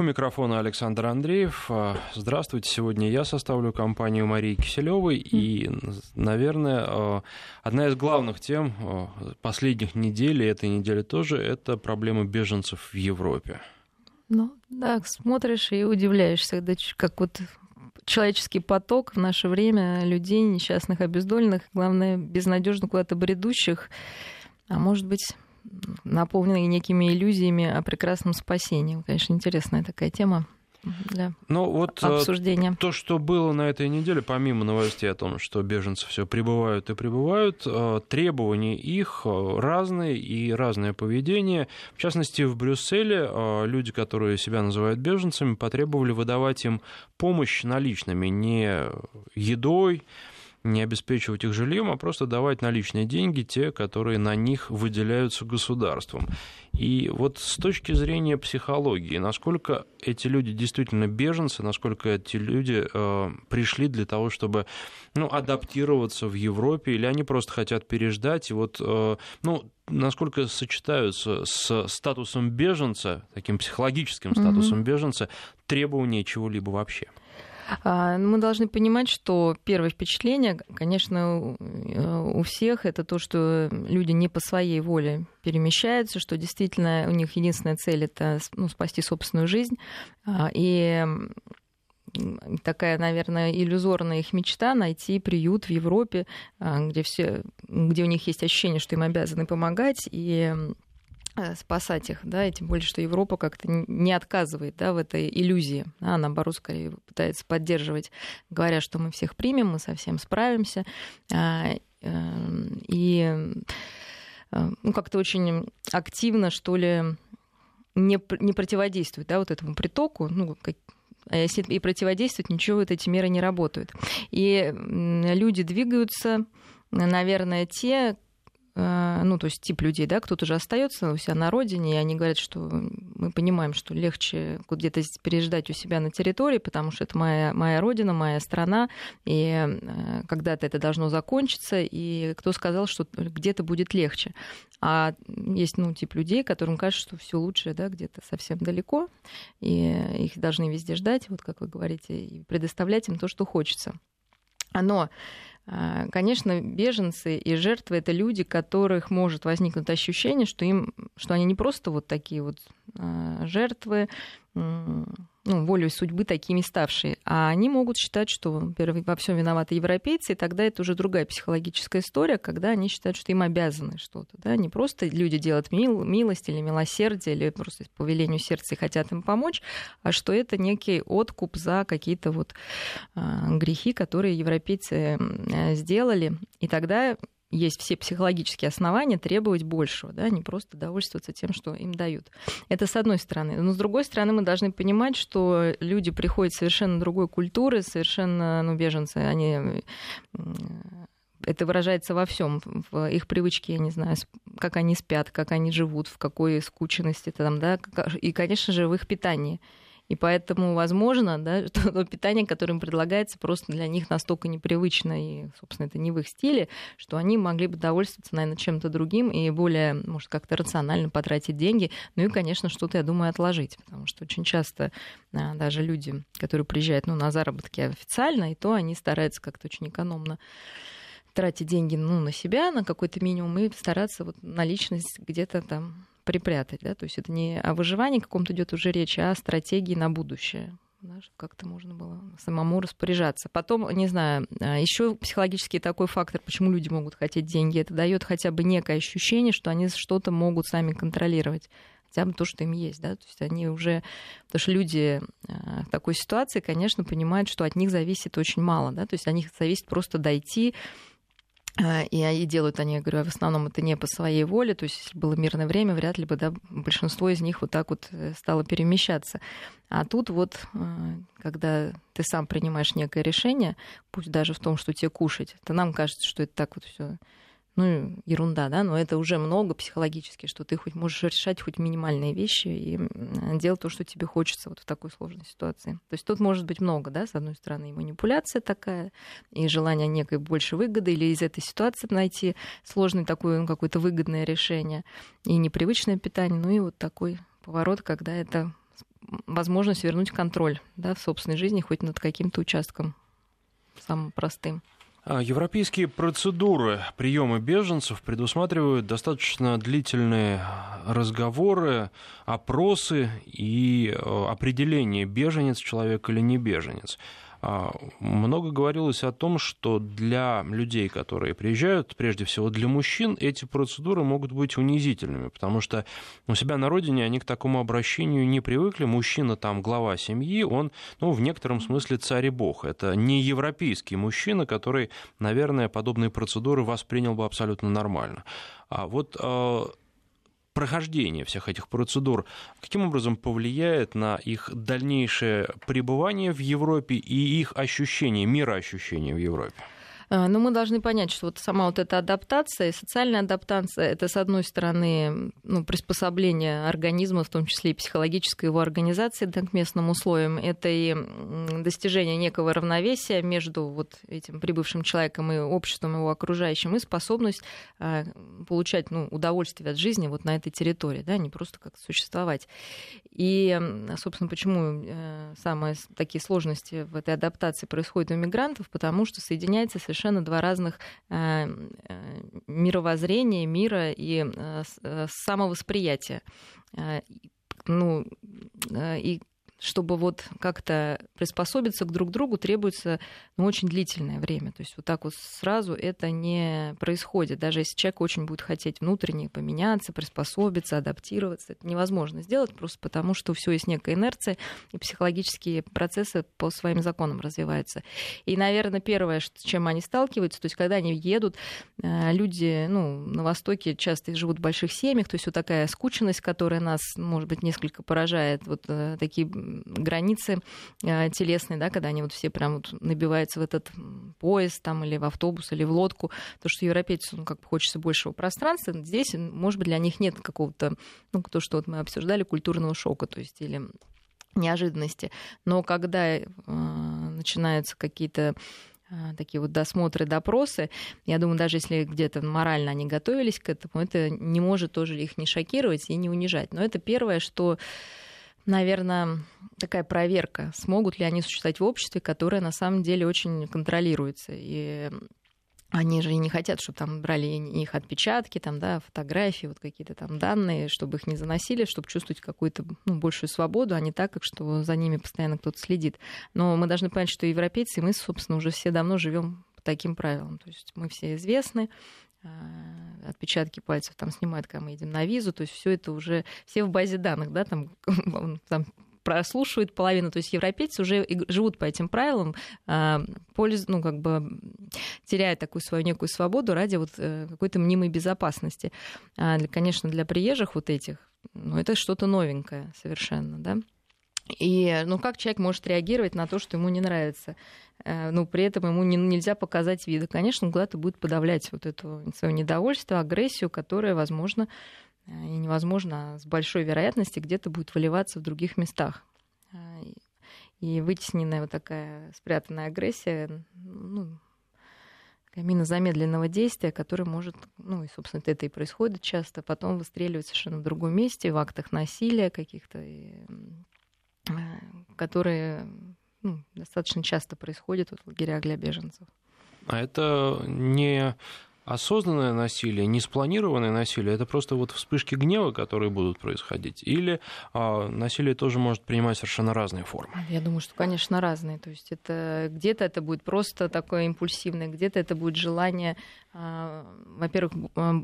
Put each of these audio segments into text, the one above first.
У микрофона Александр Андреев. А, здравствуйте. Сегодня я составлю компанию Марии Киселевой. И, наверное, а, одна из главных тем а, последних недель, и этой недели тоже, это проблема беженцев в Европе. Ну, да, смотришь и удивляешься, как вот человеческий поток в наше время людей, несчастных, обездоленных, главное, безнадежно куда-то бредущих, а может быть, наполненные некими иллюзиями о прекрасном спасении. Конечно, интересная такая тема для Но вот э, обсуждения. То, что было на этой неделе, помимо новостей о том, что беженцы все прибывают и прибывают, э, требования их э, разные и разное поведение. В частности, в Брюсселе люди, которые себя называют беженцами, потребовали выдавать им помощь наличными, не едой, не обеспечивать их жильем, а просто давать наличные деньги, те, которые на них выделяются государством. И вот с точки зрения психологии, насколько эти люди действительно беженцы, насколько эти люди э, пришли для того, чтобы ну, адаптироваться в Европе, или они просто хотят переждать, и вот, э, ну, насколько сочетаются с статусом беженца, таким психологическим статусом mm-hmm. беженца, требования чего-либо вообще? А, мы должны понимать, что первое впечатление, конечно, у всех это то, что люди не по своей воле перемещаются, что действительно у них единственная цель это ну, спасти собственную жизнь. А, и такая, наверное, иллюзорная их мечта найти приют в Европе, а, где, все, где у них есть ощущение, что им обязаны помогать, и Э, спасать их, да, и тем более, что Европа как-то не отказывает, да, в этой иллюзии, а наоборот, скорее пытается поддерживать, говоря, что мы всех примем, мы совсем справимся, а, эм, и э, ну, как-то очень активно, что ли, не, не противодействует, да, вот этому притоку, ну, как, а если и противодействовать, ничего вот эти меры не работают. И люди двигаются, наверное, те, Э, ну, то есть тип людей, да, кто-то же остается у себя на родине, и они говорят, что мы понимаем, что легче где-то переждать у себя на территории, потому что это моя, моя родина, моя страна, и э, когда-то это должно закончиться, и кто сказал, что где-то будет легче. А есть, ну, тип людей, которым кажется, что все лучше, да, где-то совсем далеко, и их должны везде ждать, вот как вы говорите, и предоставлять им то, что хочется. Но Конечно, беженцы и жертвы это люди, которых может возникнуть ощущение, что им, что они не просто вот такие вот а, жертвы, ну, волей судьбы такими ставшие. А они могут считать, что во всем виноваты европейцы, и тогда это уже другая психологическая история, когда они считают, что им обязаны что-то. Да? Не просто люди делают мил, милость или милосердие, или просто по велению сердца и хотят им помочь, а что это некий откуп за какие-то вот а, грехи, которые европейцы сделали. И тогда есть все психологические основания требовать большего, да, не просто довольствоваться тем, что им дают. Это с одной стороны. Но с другой стороны, мы должны понимать, что люди приходят совершенно другой культуры, совершенно, ну, беженцы, они это выражается во всем, в их привычке, я не знаю, как они спят, как они живут, в какой скученности там, да, и, конечно же, в их питании. И поэтому, возможно, да, что то питание, которое им предлагается, просто для них настолько непривычно, и, собственно, это не в их стиле, что они могли бы довольствоваться, наверное, чем-то другим и более, может, как-то рационально потратить деньги. Ну и, конечно, что-то, я думаю, отложить, потому что очень часто а, даже люди, которые приезжают ну, на заработки официально, и то они стараются как-то очень экономно тратить деньги ну, на себя, на какой-то минимум, и стараться вот наличность где-то там припрятать, да, то есть это не о выживании каком-то идет уже речь, а о стратегии на будущее да, как-то можно было самому распоряжаться. Потом, не знаю, а, еще психологический такой фактор, почему люди могут хотеть деньги, это дает хотя бы некое ощущение, что они что-то могут сами контролировать хотя бы то, что им есть, да, то есть они уже, потому что люди а, в такой ситуации, конечно, понимают, что от них зависит очень мало, да, то есть от них зависит просто дойти и, и делают они, я говорю, в основном это не по своей воле, то есть было мирное время, вряд ли бы да, большинство из них вот так вот э, стало перемещаться. А тут вот, э, когда ты сам принимаешь некое решение, пусть даже в том, что тебе кушать, то нам кажется, что это так вот все ну, ерунда, да, но это уже много психологически, что ты хоть можешь решать хоть минимальные вещи и делать то, что тебе хочется вот в такой сложной ситуации. То есть тут может быть много, да, с одной стороны, и манипуляция такая, и желание некой больше выгоды, или из этой ситуации найти сложное такое, ну, какое-то выгодное решение, и непривычное питание, ну и вот такой поворот, когда это возможность вернуть контроль да, в собственной жизни хоть над каким-то участком самым простым. А, европейские процедуры приема беженцев предусматривают достаточно длительные разговоры, опросы и э, определение, беженец человек или не беженец. А, много говорилось о том, что для людей, которые приезжают, прежде всего для мужчин, эти процедуры могут быть унизительными, потому что у себя на родине они к такому обращению не привыкли. Мужчина там глава семьи, он, ну, в некотором смысле царь и бог. Это не европейский мужчина, который, наверное, подобные процедуры воспринял бы абсолютно нормально. А вот а, прохождение всех этих процедур каким образом повлияет на их дальнейшее пребывание в Европе и их ощущение, мироощущение в Европе? А, но мы должны понять, что вот сама вот эта адаптация, социальная адаптация, это, с одной стороны, ну, приспособление организма, в том числе и психологической его организации к местным условиям, это и достижение некого равновесия между вот этим прибывшим человеком и обществом его окружающим, и способность а, получать ну, удовольствие от жизни вот на этой территории, да, не просто как существовать. И, собственно, почему э, самые такие сложности в этой адаптации происходят у мигрантов, потому что соединяется совершенно совершенно два разных э, э, мировоззрения, мира и э, самовосприятия. Ну, и чтобы вот как-то приспособиться к друг другу, требуется ну, очень длительное время. То есть вот так вот сразу это не происходит. Даже если человек очень будет хотеть внутренне поменяться, приспособиться, адаптироваться, это невозможно сделать просто потому, что все есть некая инерция, и психологические процессы по своим законам развиваются. И, наверное, первое, с чем они сталкиваются, то есть когда они едут, э, люди ну, на Востоке часто живут в больших семьях, то есть вот такая скученность, которая нас, может быть, несколько поражает, вот э, такие границы э, телесные, да, когда они вот все прям вот набиваются в этот поезд там, или в автобус, или в лодку, то, что европейцу ну, как бы хочется большего пространства, здесь, может быть, для них нет какого-то, ну, то, что вот мы обсуждали, культурного шока, то есть или неожиданности. Но когда э, начинаются какие-то э, такие вот досмотры, допросы. Я думаю, даже если где-то морально они готовились к этому, это не может тоже их не шокировать и не унижать. Но это первое, что наверное, такая проверка, смогут ли они существовать в обществе, которое на самом деле очень контролируется. И они же не хотят, чтобы там брали их отпечатки, там, да, фотографии, вот какие-то там данные, чтобы их не заносили, чтобы чувствовать какую-то ну, большую свободу, а не так, как что за ними постоянно кто-то следит. Но мы должны понять, что европейцы, мы, собственно, уже все давно живем по таким правилам. То есть мы все известны, отпечатки пальцев там снимают, когда мы едем на визу, то есть все это уже, все в базе данных, да, там, там прослушивают половину, то есть европейцы уже живут по этим правилам, а, пользуются, ну, как бы теряя такую свою некую свободу ради вот э, какой-то мнимой безопасности. А, конечно, для приезжих вот этих, ну, это что-то новенькое совершенно, да. И ну, как человек может реагировать на то, что ему не нравится? Э, ну, при этом ему не, нельзя показать виды. Конечно, он куда-то будет подавлять вот это свое недовольство, агрессию, которая, возможно, э, и невозможно, а с большой вероятностью где-то будет выливаться в других местах. Э, и вытесненная вот такая спрятанная агрессия, ну, мина замедленного действия, которая может, ну и, собственно, это и происходит часто, потом выстреливать совершенно в другом месте, в актах насилия каких-то, которые ну, достаточно часто происходят в лагерях для беженцев. А это не осознанное насилие, не спланированное насилие, это просто вот вспышки гнева, которые будут происходить, или а, насилие тоже может принимать совершенно разные формы? Я думаю, что, конечно, разные. То есть это где-то это будет просто такое импульсивное, где-то это будет желание а, во-первых, а,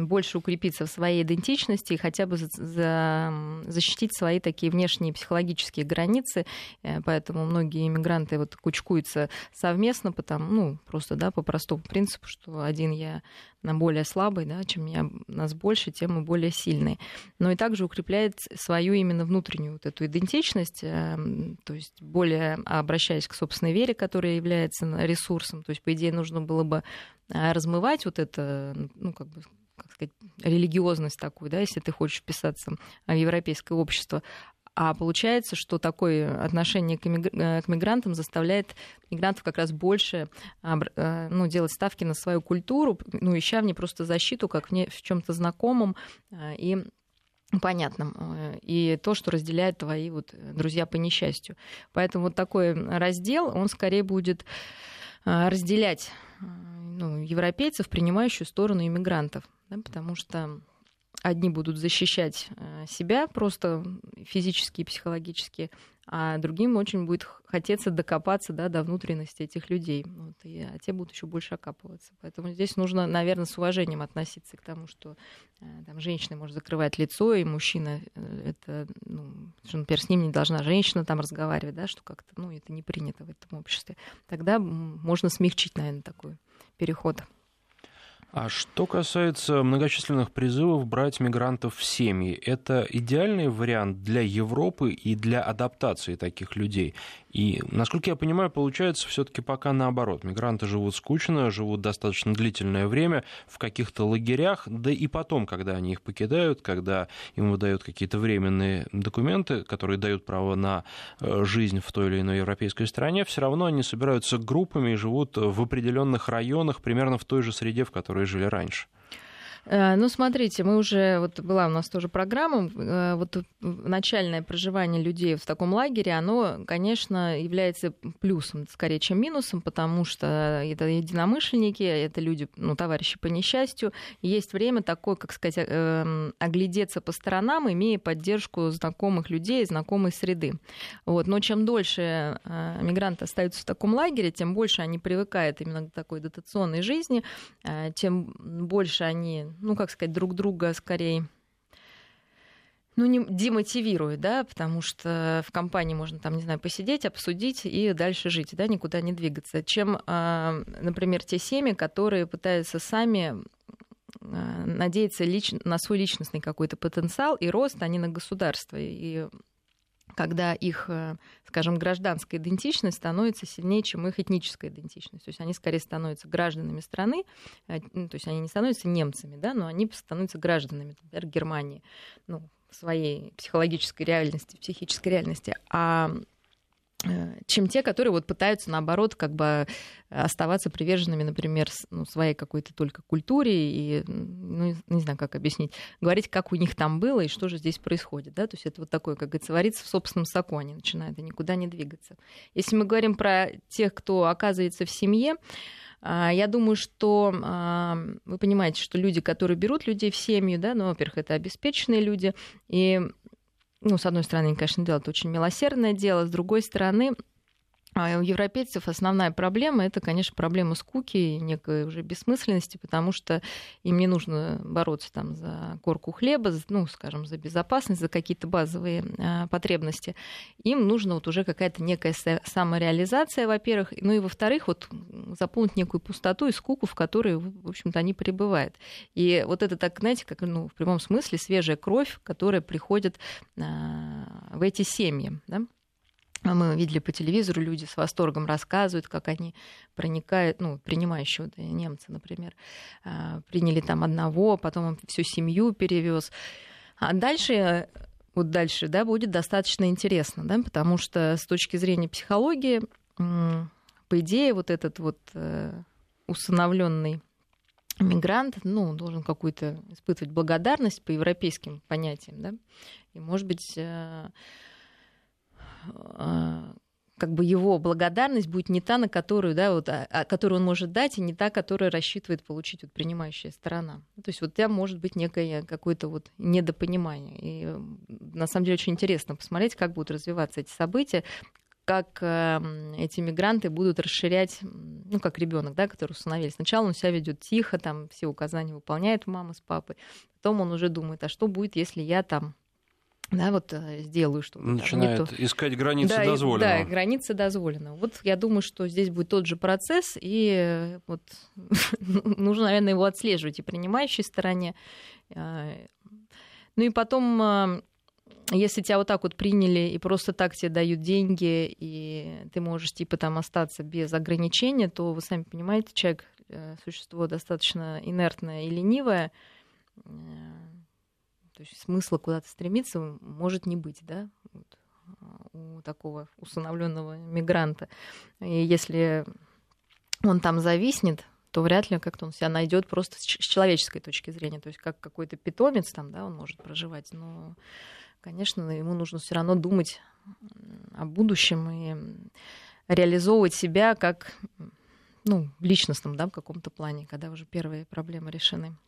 больше укрепиться в своей идентичности и хотя бы за, защитить свои такие внешние психологические границы. Э, поэтому многие иммигранты вот кучкуются совместно, потому, ну, просто, да, по простому принципу, что один я на более слабый, да, чем я, нас больше, тем мы более сильные. Но и также укрепляет свою именно внутреннюю вот эту идентичность, эм, то есть более обращаясь к собственной вере, которая является ресурсом. То есть, по идее, нужно было бы э, размывать вот это, ну, как бы как сказать, религиозность такую, да, если ты хочешь вписаться в европейское общество. А получается, что такое отношение к, э, мигрантам заставляет мигрантов как раз больше э, ну, делать ставки на свою культуру, ну, ища в ней просто защиту, как в, не, в чем-то знакомом, э, и понятным. Э, и то, что разделяет твои вот друзья по несчастью. Поэтому вот такой раздел, он скорее будет разделять ну, европейцев, принимающую сторону иммигрантов. Да, потому что одни будут защищать себя просто физически и психологически, а другим очень будет хотеться докопаться да, до внутренности этих людей. Вот, и, а те будут еще больше окапываться. Поэтому здесь нужно, наверное, с уважением относиться к тому, что э, там, женщина может закрывать лицо, и мужчина, э, это, ну, что, например, с ним не должна женщина там разговаривать, да, что как-то, ну, это не принято в этом обществе. Тогда можно смягчить, наверное, такой переход. А что касается многочисленных призывов брать мигрантов в семьи, это идеальный вариант для Европы и для адаптации таких людей? И, насколько я понимаю, получается все-таки пока наоборот. Мигранты живут скучно, живут достаточно длительное время в каких-то лагерях, да и потом, когда они их покидают, когда им выдают какие-то временные документы, которые дают право на э, жизнь в той или иной европейской стране, все равно они собираются группами и живут в определенных районах, примерно в той же среде, в которой жили раньше. Э, ну, смотрите, мы уже, вот была у нас тоже программа, э, вот начальное проживание людей в таком лагере, оно, конечно, является плюсом, скорее, чем минусом, потому что это единомышленники, это люди, ну, товарищи по несчастью. Есть время такое, как сказать, эм, оглядеться по сторонам, имея поддержку знакомых людей, знакомой среды. Вот. Но чем дольше э, мигранты остаются в таком лагере, тем больше они привыкают именно к такой дотационной жизни, тем больше они ну, как сказать, друг друга скорее ну, не демотивирует, да, потому что в компании можно там, не знаю, посидеть, обсудить и дальше жить, да, никуда не двигаться. Чем, а, например, те семьи, которые пытаются сами а, надеяться лич... на свой личностный какой-то потенциал и рост, а не на государство. И когда их, э, скажем, гражданская идентичность становится сильнее, чем их этническая идентичность. То есть они скорее становятся гражданами страны, э, ну, то есть они не становятся немцами, да, но они становятся гражданами, например, Германии, ну, в своей психологической реальности, психической реальности. А чем те, которые вот пытаются, наоборот, как бы оставаться приверженными, например, ну, своей какой-то только культуре и, ну, не знаю, как объяснить, говорить, как у них там было и что же здесь происходит, да, то есть это вот такое, как говорится, варится в собственном соку, они начинают и никуда не двигаться. Если мы говорим про тех, кто оказывается в семье, а, я думаю, что а, вы понимаете, что люди, которые берут людей в семью, да, ну, во-первых, это обеспеченные люди, и ну, с одной стороны, они, конечно, делают очень милосердное дело, с другой стороны, а у европейцев основная проблема это, конечно, проблема скуки и некой уже бессмысленности, потому что им не нужно бороться там за корку хлеба, ну, скажем, за безопасность, за какие-то базовые а, потребности. Им нужно вот уже какая-то некая самореализация, во-первых, ну и во-вторых, вот заполнить некую пустоту и скуку, в которой, в общем-то, они пребывают. И вот это так, знаете, как, ну, в прямом смысле свежая кровь, которая приходит а, в эти семьи, да? А мы видели по телевизору, люди с восторгом рассказывают, как они проникают, ну, принимающие вот, немцы, например, а, приняли там одного, потом он всю семью перевез. А дальше, вот дальше, да, будет достаточно интересно, да, потому что с точки зрения психологии, по идее, вот этот вот э, усыновленный мигрант, ну, должен какую-то испытывать благодарность по европейским понятиям, да, и, может быть, э, как бы его благодарность будет не та, на которую, да, вот, а, а, которую он может дать, и не та, которую рассчитывает получить вот, принимающая сторона. То есть вот там может быть некое какое-то вот недопонимание. И на самом деле очень интересно посмотреть, как будут развиваться эти события, как э, эти мигранты будут расширять, ну, как ребенок, да, который установили. Сначала он себя ведет тихо, там все указания выполняет мама с папой, потом он уже думает, а что будет, если я там да, вот э, сделаю что-то. Начинает там, искать границы да, дозволенного. Да, границы дозволенного. Вот я думаю, что здесь будет тот же процесс, и э, вот нужно, наверное, его отслеживать и принимающей стороне. А, ну и потом, если тебя вот так вот приняли и просто так тебе дают деньги, и ты можешь типа там остаться без ограничения, то вы сами понимаете, человек э, существо достаточно инертное и ленивое, то есть смысла куда-то стремиться может не быть, да, вот, а, у такого усыновленного мигранта. И если он там зависнет, то вряд ли как-то он себя найдет просто с человеческой точки зрения. То есть как какой-то питомец там, да, он может проживать. Но, конечно, ему нужно все равно думать о будущем и реализовывать себя как ну, в личностном да, в каком-то плане, когда уже первые проблемы решены.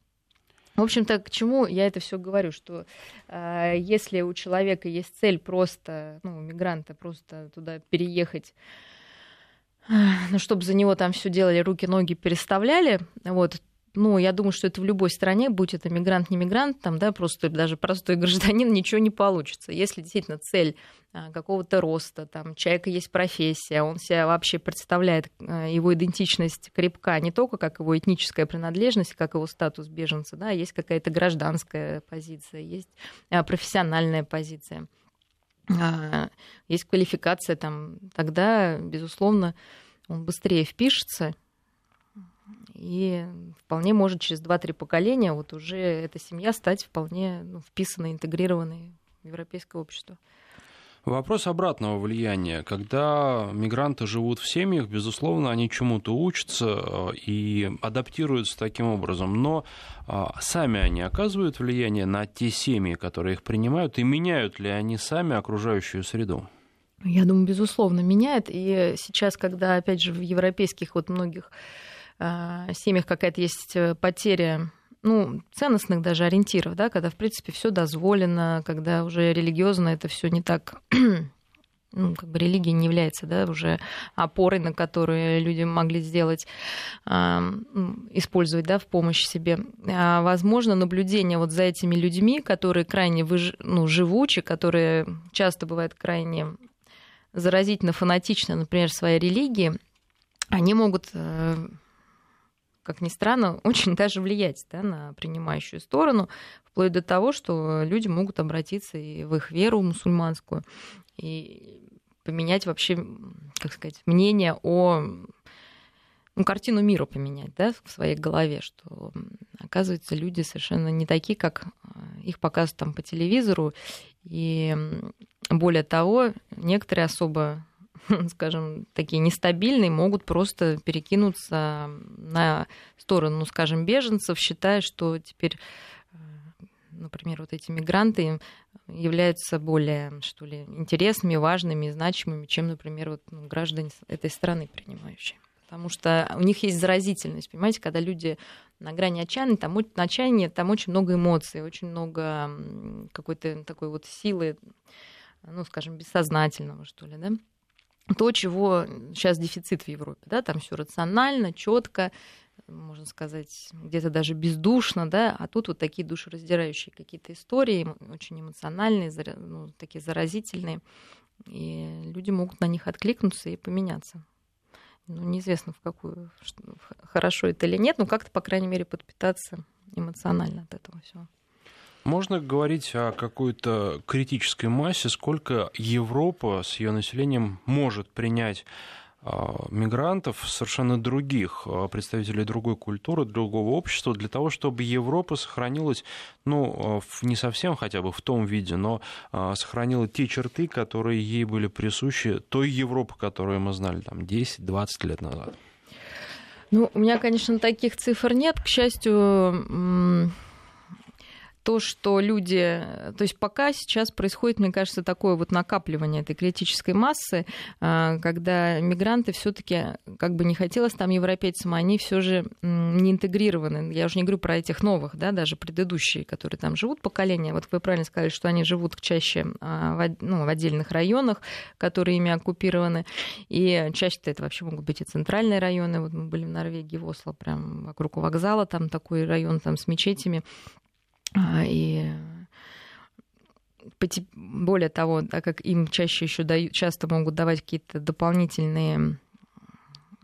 В общем-то, к чему я это все говорю, что э, если у человека есть цель просто, ну, у мигранта просто туда переехать, э, ну, чтобы за него там все делали, руки, ноги переставляли, вот, ну, я думаю, что это в любой стране, будь это мигрант, не мигрант, там, да, просто даже простой гражданин, ничего не получится. Если действительно цель а, какого-то роста, там, человека есть профессия, он себя вообще представляет, а, его идентичность крепка не только как его этническая принадлежность, как его статус беженца, да, есть какая-то гражданская позиция, есть а, профессиональная позиция, есть квалификация, там, тогда, безусловно, он быстрее впишется, и вполне может через 2-3 поколения вот уже эта семья стать вполне ну, вписанной, интегрированной в европейское общество. Вопрос обратного влияния. Когда мигранты живут в семьях, безусловно, они чему-то учатся э, и адаптируются таким образом. Но а, сами они оказывают влияние на те семьи, которые их принимают, и меняют ли они сами окружающую среду? Я думаю, безусловно, меняет. И сейчас, когда, опять же, в европейских вот многих семьях какая-то есть э, потеря ну, ценностных даже ориентиров, да, когда, в принципе, все дозволено, когда уже религиозно это все не так ну, как бы религия не является да, уже опорой, на которую люди могли сделать, использовать да, в помощь себе. А, возможно, наблюдение вот за этими людьми, которые крайне выж... ну, живучи, которые часто бывают крайне заразительно фанатичны, например, своей религии, они могут э, как ни странно, очень даже влиять да, на принимающую сторону, вплоть до того, что люди могут обратиться и в их веру мусульманскую, и поменять вообще, как сказать, мнение о ну, картину мира поменять да, в своей голове, что, оказывается, люди совершенно не такие, как э, их показывают там по телевизору. И более того, некоторые особо скажем, такие нестабильные, могут просто перекинуться на сторону, ну, скажем, беженцев, считая, что теперь э, например, вот эти мигранты являются более, что ли, интересными, важными, значимыми, чем, например, вот, ну, граждане этой страны принимающие. Потому что у них есть заразительность, понимаете, когда люди на грани отчаяния, там, на отчаянии там очень много эмоций, очень много какой-то такой вот силы, ну, скажем, бессознательного, что ли, да то, чего сейчас дефицит в Европе. Да? Там все рационально, четко, можно сказать, где-то даже бездушно, да, а тут вот такие душераздирающие какие-то истории, очень эмоциональные, ну, такие заразительные, и люди могут на них откликнуться и поменяться. Ну, неизвестно, в какую, хорошо это или нет, но как-то, по крайней мере, подпитаться эмоционально от этого всего. Можно говорить о какой-то критической массе, сколько Европа с ее населением может принять а, мигрантов, совершенно других а, представителей другой культуры, другого общества, для того, чтобы Европа сохранилась, ну, а, не совсем хотя бы в том виде, но сохранила те черты, которые ей были присущи той Европы, которую мы знали там 10-20 лет назад. Ну, у меня, конечно, таких цифр нет. К счастью, то, что люди... То есть пока сейчас происходит, мне кажется, такое вот накапливание этой критической массы, а, когда мигранты все таки как бы не хотелось там европейцам, они все же не интегрированы. Я уже не говорю про этих новых, да, даже предыдущие, которые там живут поколения. Вот вы правильно сказали, что они живут чаще а, ну, в отдельных районах, которые ими оккупированы. И чаще это вообще могут быть и центральные районы. Вот мы были в Норвегии, в Осло, прям вокруг вокзала, там такой район там с мечетями. А, и более того, так как им чаще еще дают, часто могут давать какие-то дополнительные,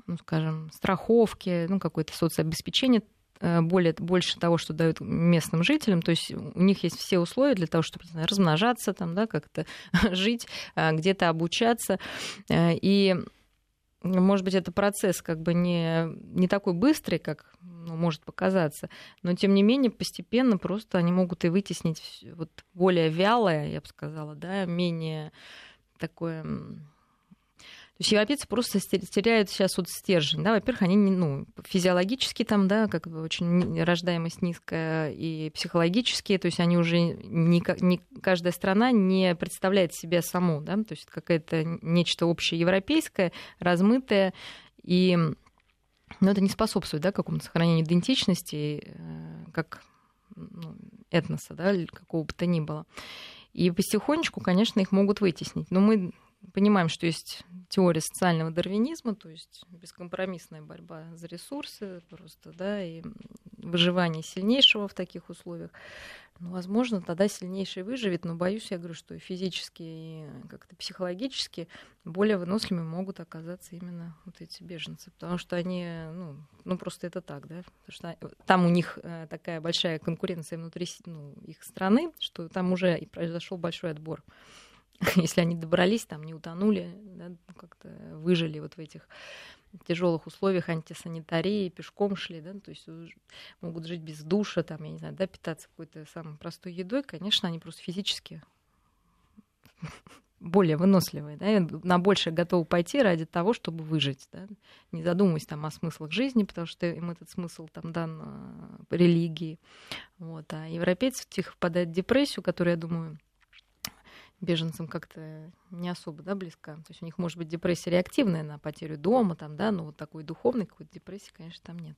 ну, скажем, страховки, ну, какое-то соцобеспечение, э, более, больше того, что дают местным жителям. То есть у них есть все условия для того, чтобы знаю, размножаться, там, да, как-то жить, а, где-то обучаться. Э, и может быть, это процесс как бы не, не такой быстрый, как ну, может показаться, но тем не менее постепенно просто они могут и вытеснить вот более вялое, я бы сказала, да, менее такое есть европейцы просто теряют сейчас вот стержень. Да? Во-первых, они ну, физиологически там, да, как бы очень рождаемость низкая, и психологически, то есть они уже не, не каждая страна не представляет себя саму, да, то есть какое-то нечто общее европейское, размытое, и ну, это не способствует да, какому-то сохранению идентичности, э, как ну, этноса, да, какого бы то ни было. И потихонечку, конечно, их могут вытеснить. Но мы понимаем, что есть теория социального дарвинизма, то есть бескомпромиссная борьба за ресурсы просто, да, и выживание сильнейшего в таких условиях. Ну, возможно, тогда сильнейший выживет, но боюсь, я говорю, что и физически, и как-то психологически более выносливыми могут оказаться именно вот эти беженцы, потому что они, ну, ну просто это так, да, потому что там у них э, такая большая конкуренция внутри ну, их страны, что там уже произошел большой отбор. если они добрались, там не утонули, да, как-то выжили вот в этих тяжелых условиях антисанитарии, пешком шли, да, то есть могут жить без душа, там, я не знаю, да, питаться какой-то самой простой едой, конечно, они просто физически более выносливые, да, на большее готовы пойти ради того, чтобы выжить, да, не задумываясь там о смыслах жизни, потому что им этот смысл там дан по религии, вот, а европейцы тихо впадают в депрессию, которая, я думаю, беженцам как-то не особо да, близка. То есть у них может быть депрессия реактивная на потерю дома, там, да, но вот такой духовной какой-то депрессии, конечно, там нет.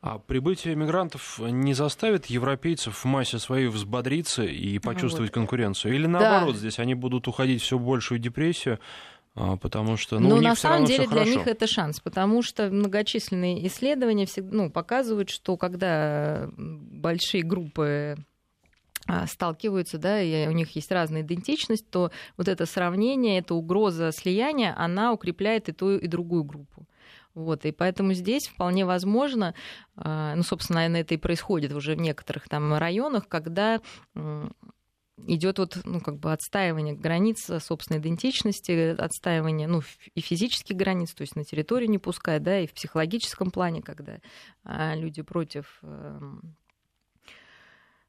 А прибытие мигрантов не заставит европейцев в массе своей взбодриться и почувствовать вот. конкуренцию? Или наоборот, да. здесь они будут уходить все большую депрессию, а, потому что ну, Но на самом деле для них это шанс, потому что многочисленные исследования всегда, ну, показывают, что когда большие группы сталкиваются, да, и у них есть разная идентичность, то вот это сравнение, эта угроза слияния, она укрепляет и ту, и другую группу. Вот, и поэтому здесь вполне возможно, а, ну, собственно, наверное, это и происходит уже в некоторых там районах, когда идет вот, ну, как бы отстаивание границ собственной идентичности, отстаивание, ну, и физических границ, то есть на территорию не пускать, да, и в психологическом плане, когда а, люди против эм,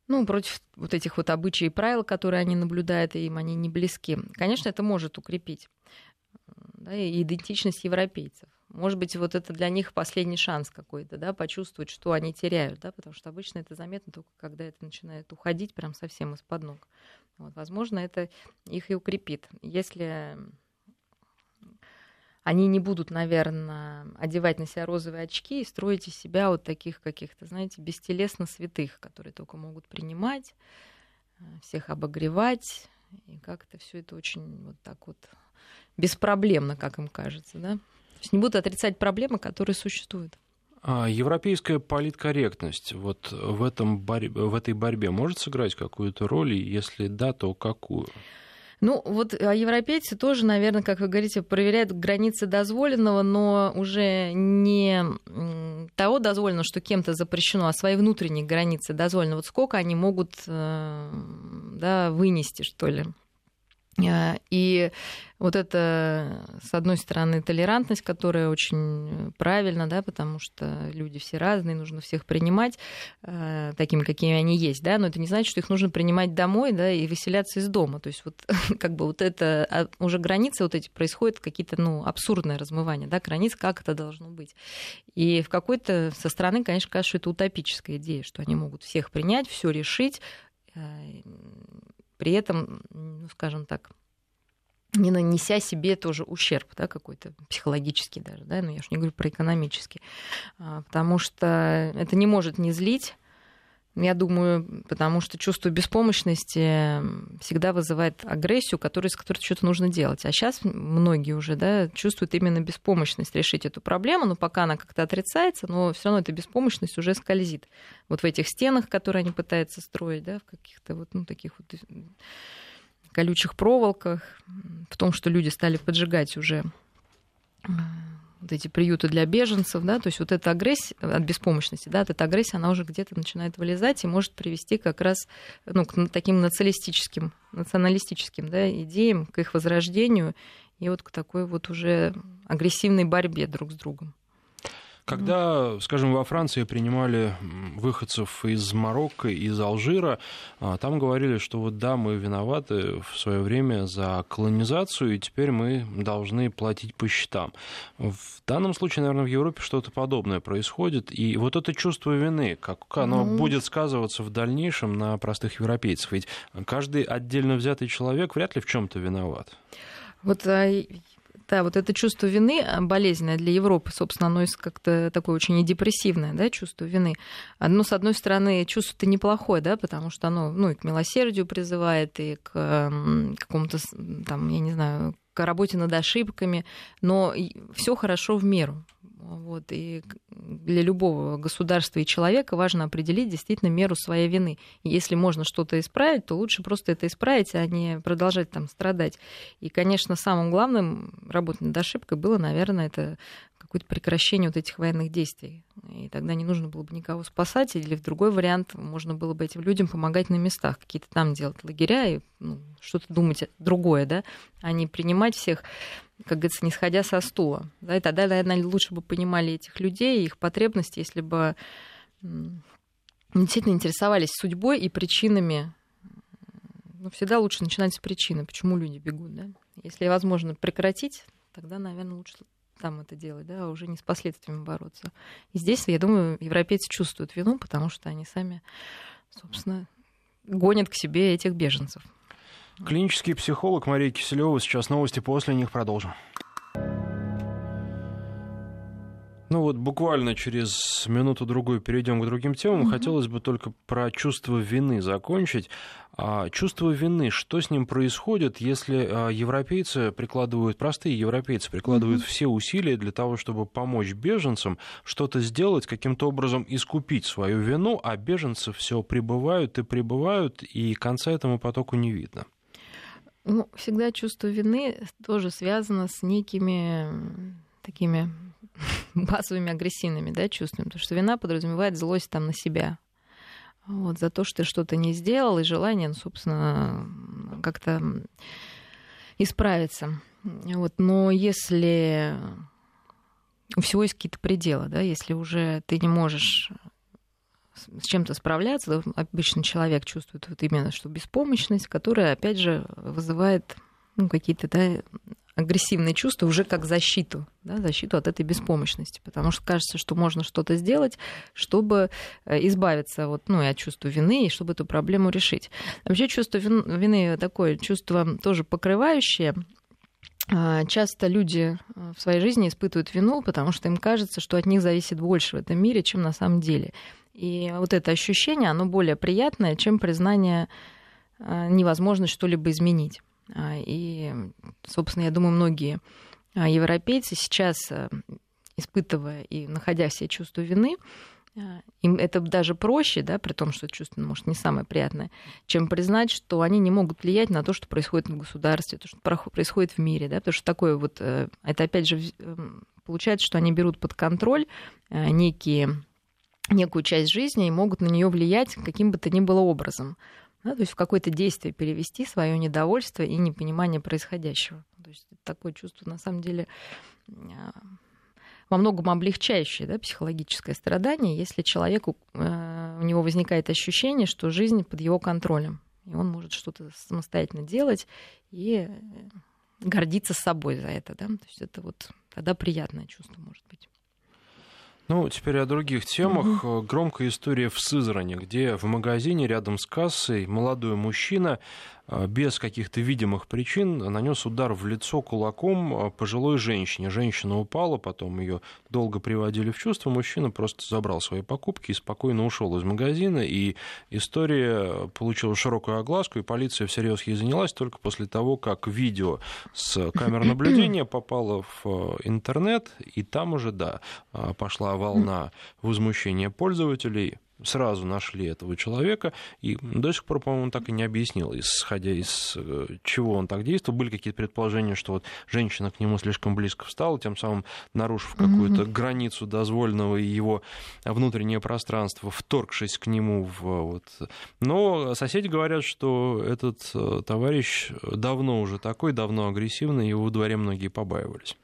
ну, против вот этих вот обычаев и правил, которые они наблюдают, и им они не близки. Конечно, это может укрепить да, идентичность европейцев. Может быть, вот это для них последний шанс какой-то, да, почувствовать, что они теряют, да, потому что обычно это заметно только когда это начинает уходить прям совсем из-под ног. Вот, возможно, это их и укрепит. Если они не будут, наверное, одевать на себя розовые очки и строить из себя вот таких каких-то, знаете, бестелесно святых, которые только могут принимать, э, всех обогревать, и как-то все это очень вот так вот беспроблемно, как им кажется, да? То есть не будут отрицать проблемы, которые существуют. А европейская политкорректность вот в, этом борь... в этой борьбе может сыграть какую-то роль, и если да, то какую? Ну, вот а европейцы тоже, наверное, как вы говорите, проверяют границы дозволенного, но уже не того дозволено, что кем-то запрещено, а свои внутренние границы дозволено. Вот сколько они могут э, да, вынести, что ли. А, и вот это, с одной стороны, толерантность, которая очень правильна, да, потому что люди все разные, нужно всех принимать э, такими, какими они есть, да, но это не значит, что их нужно принимать домой, да, и выселяться из дома. То есть вот как бы вот это а, уже границы вот эти происходят какие-то, ну, абсурдные размывания, да, границ, как это должно быть. И в какой-то со стороны, конечно, кажется, что это утопическая идея, что они могут всех принять, все решить, э, при этом, ну, скажем так, не нанеся себе тоже ущерб, да, какой-то психологический даже, да, но я же не говорю про экономический, а, потому что это не может не злить, я думаю, потому что чувство беспомощности всегда вызывает агрессию, которой, с которой что-то нужно делать. А сейчас многие уже да, чувствуют именно беспомощность решить эту проблему, но пока она как-то отрицается, но все равно эта беспомощность уже скользит. Вот в этих стенах, которые они пытаются строить, да, в каких-то вот ну, таких вот колючих проволоках, в том, что люди стали поджигать уже вот эти приюты для беженцев, да, то есть вот эта агрессия от беспомощности, да, эта агрессия, она уже где-то начинает вылезать и может привести как раз ну, к таким националистическим, националистическим да, идеям, к их возрождению и вот к такой вот уже агрессивной борьбе друг с другом. Когда, скажем, во Франции принимали выходцев из Марокко, из Алжира, а, там говорили, что вот да, мы виноваты в свое время за колонизацию, и теперь мы должны платить по счетам. В данном случае, наверное, в Европе что-то подобное происходит, и вот это чувство вины, как оно ну... будет сказываться в дальнейшем на простых европейцев, ведь каждый отдельно взятый человек вряд ли в чем-то виноват. Вот а, да, вот это чувство вины а, болезненное для Европы, собственно, оно как-то такое очень депрессивное, да, чувство вины. Одно, с одной стороны, чувство-то неплохое, да, потому что оно, ну, и к милосердию призывает, и к какому-то, там, я не знаю, к работе над ошибками, но все хорошо в меру. Вот, и для любого государства и человека важно определить действительно меру своей вины. И если можно что-то исправить, то лучше просто это исправить, а не продолжать там страдать. И, конечно, самым главным работать над ошибкой было, наверное, это какое-то прекращение вот этих военных действий. И тогда не нужно было бы никого спасать, или в другой вариант можно было бы этим людям помогать на местах, какие-то там делать лагеря и ну, что-то думать другое, да, а не принимать всех, как говорится, не сходя со стула. Да, и тогда, наверное, лучше бы понимали этих людей, их потребности, если бы действительно интересовались судьбой и причинами. Ну, всегда лучше начинать с причины, почему люди бегут, да. Если возможно прекратить, тогда, наверное, лучше там это делать, да, а уже не с последствиями бороться. И здесь, я думаю, европейцы чувствуют вину, потому что они сами, собственно, гонят к себе этих беженцев. Клинический психолог Мария Киселева. Сейчас новости, после них продолжим. Ну вот буквально через минуту-другую перейдем к другим темам. Угу. Хотелось бы только про чувство вины закончить. А чувство вины, что с ним происходит, если а, европейцы прикладывают, простые европейцы прикладывают угу. все усилия для того, чтобы помочь беженцам что-то сделать, каким-то образом искупить свою вину, а беженцы все прибывают и прибывают, и конца этому потоку не видно. Ну, всегда чувство вины тоже связано с некими такими базовыми агрессивными да, чувствами, потому что вина подразумевает злость там на себя. Вот, за то, что ты что-то не сделал, и желание, ну, собственно, как-то исправиться. Вот, но если у всего есть какие-то пределы, да, если уже ты не можешь с чем-то справляться, то обычно человек чувствует вот именно что беспомощность, которая, опять же, вызывает ну, какие-то да, агрессивные чувства уже как защиту, да, защиту от этой беспомощности, потому что кажется, что можно что-то сделать, чтобы э, избавиться вот, ну, и от чувства вины, и чтобы эту проблему решить. Вообще чувство вины такое чувство тоже покрывающее, а, Часто люди э, в своей жизни испытывают вину, потому что им кажется, что от них зависит больше в этом мире, чем на самом деле. И вот это ощущение, оно более приятное, чем признание э, невозможности что-либо изменить. А, и, собственно, я думаю, многие а, европейцы сейчас, а, испытывая и находя все чувство вины, им это даже проще, да, при том, что чувство, может, не самое приятное, чем признать, что они не могут влиять на то, что происходит в государстве, то, что происходит в мире, да, потому что такое вот, э, это опять же эм, получается, что они берут под контроль э, некие, некую часть жизни и могут на нее влиять каким бы то ни было образом да, то есть в какое-то действие перевести свое недовольство и непонимание происходящего. То есть такое чувство на самом деле а, во многом облегчающее да, психологическое страдание, если человеку, э, у него возникает ощущение, что жизнь под его контролем, и он может что-то самостоятельно делать и гордиться собой за это. Да? То есть это вот тогда приятное чувство может быть. Ну, теперь о других темах. Угу. Громкая история в Сызране, где в магазине рядом с кассой молодой мужчина без каких-то видимых причин нанес удар в лицо кулаком э, пожилой женщине. Женщина упала, потом ее долго приводили в чувство. Мужчина просто забрал свои покупки и спокойно ушел из магазина. И история получила широкую огласку, и полиция всерьез ей занялась только после того, как видео с камер наблюдения попало в э, интернет, и там уже, да, пошла волна возмущения пользователей сразу нашли этого человека, и до сих пор, по-моему, так и не объяснил, исходя из э, чего он так действовал. Были какие-то предположения, что вот женщина к нему слишком близко встала, тем самым нарушив какую-то mm-hmm. границу дозволенного и его внутреннее пространство, вторгшись к нему. В, вот. Но соседи говорят, что этот э, товарищ давно уже такой, давно агрессивный, его во дворе многие побаивались.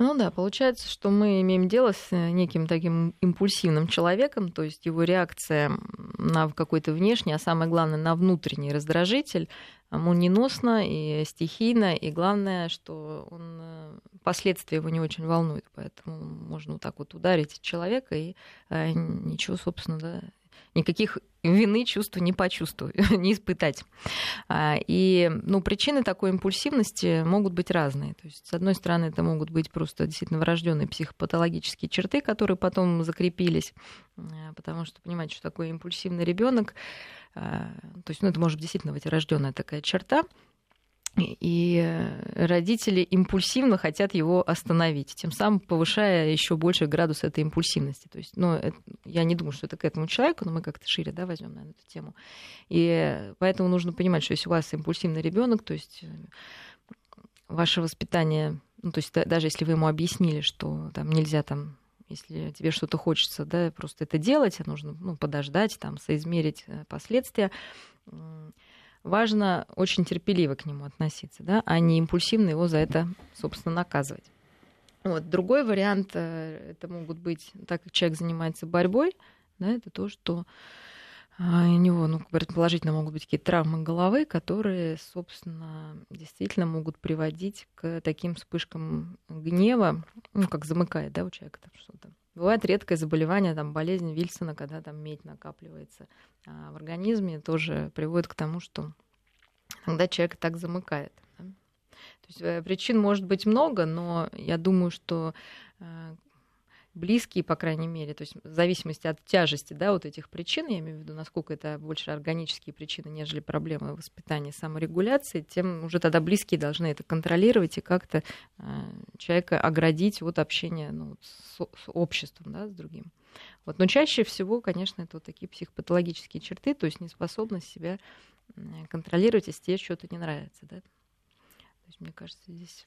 Ну да, получается, что мы имеем дело с э, неким таким импульсивным человеком, то есть его реакция на какой-то внешний, а самое главное, на внутренний раздражитель молниеносно и стихийно, и главное, что он, э, последствия его не очень волнуют, поэтому можно вот так вот ударить человека и э, ничего, собственно, да, никаких вины чувства не почувствую, не испытать. А, и ну, причины такой импульсивности могут быть разные. То есть, с одной стороны, это могут быть просто действительно врожденные психопатологические черты, которые потом закрепились, а, потому что понимаете, что такое импульсивный ребенок, а, то есть ну, это может действительно быть рожденная такая черта, и родители импульсивно хотят его остановить, тем самым повышая еще больше градус этой импульсивности. То есть, ну, это, я не думаю, что это к этому человеку, но мы как-то шире да, возьмем на эту тему. И поэтому нужно понимать, что если у вас импульсивный ребенок, то есть э, ваше воспитание, ну, то есть даже если вы ему объяснили, что там нельзя там если тебе что-то хочется, да, просто это делать, а нужно ну, подождать, там, соизмерить э, последствия важно очень терпеливо к нему относиться, да, а не импульсивно его за это, собственно, наказывать. Вот. Другой вариант, э, это могут быть, так как человек занимается борьбой, да, это то, что а, у него, ну, предположительно, могут быть какие-то травмы головы, которые, собственно, действительно могут приводить к таким вспышкам гнева, ну, как замыкает, да, у человека там что-то. Бывает редкое заболевание, там, болезнь Вильсона, когда там медь накапливается а в организме, тоже приводит к тому, что иногда человек так замыкает. Да? То есть э, причин может быть много, но я думаю, что э, близкие, по крайней мере, то есть в зависимости от тяжести да, вот этих причин, я имею в виду, насколько это больше органические причины, нежели проблемы воспитания саморегуляции, тем уже тогда близкие должны это контролировать и как-то э, человека оградить от общения ну, с, с обществом, да, с другим. Вот. Но чаще всего, конечно, это вот такие психопатологические черты, то есть неспособность себя контролировать, если тебе что-то не нравится. Да? То есть, мне кажется, здесь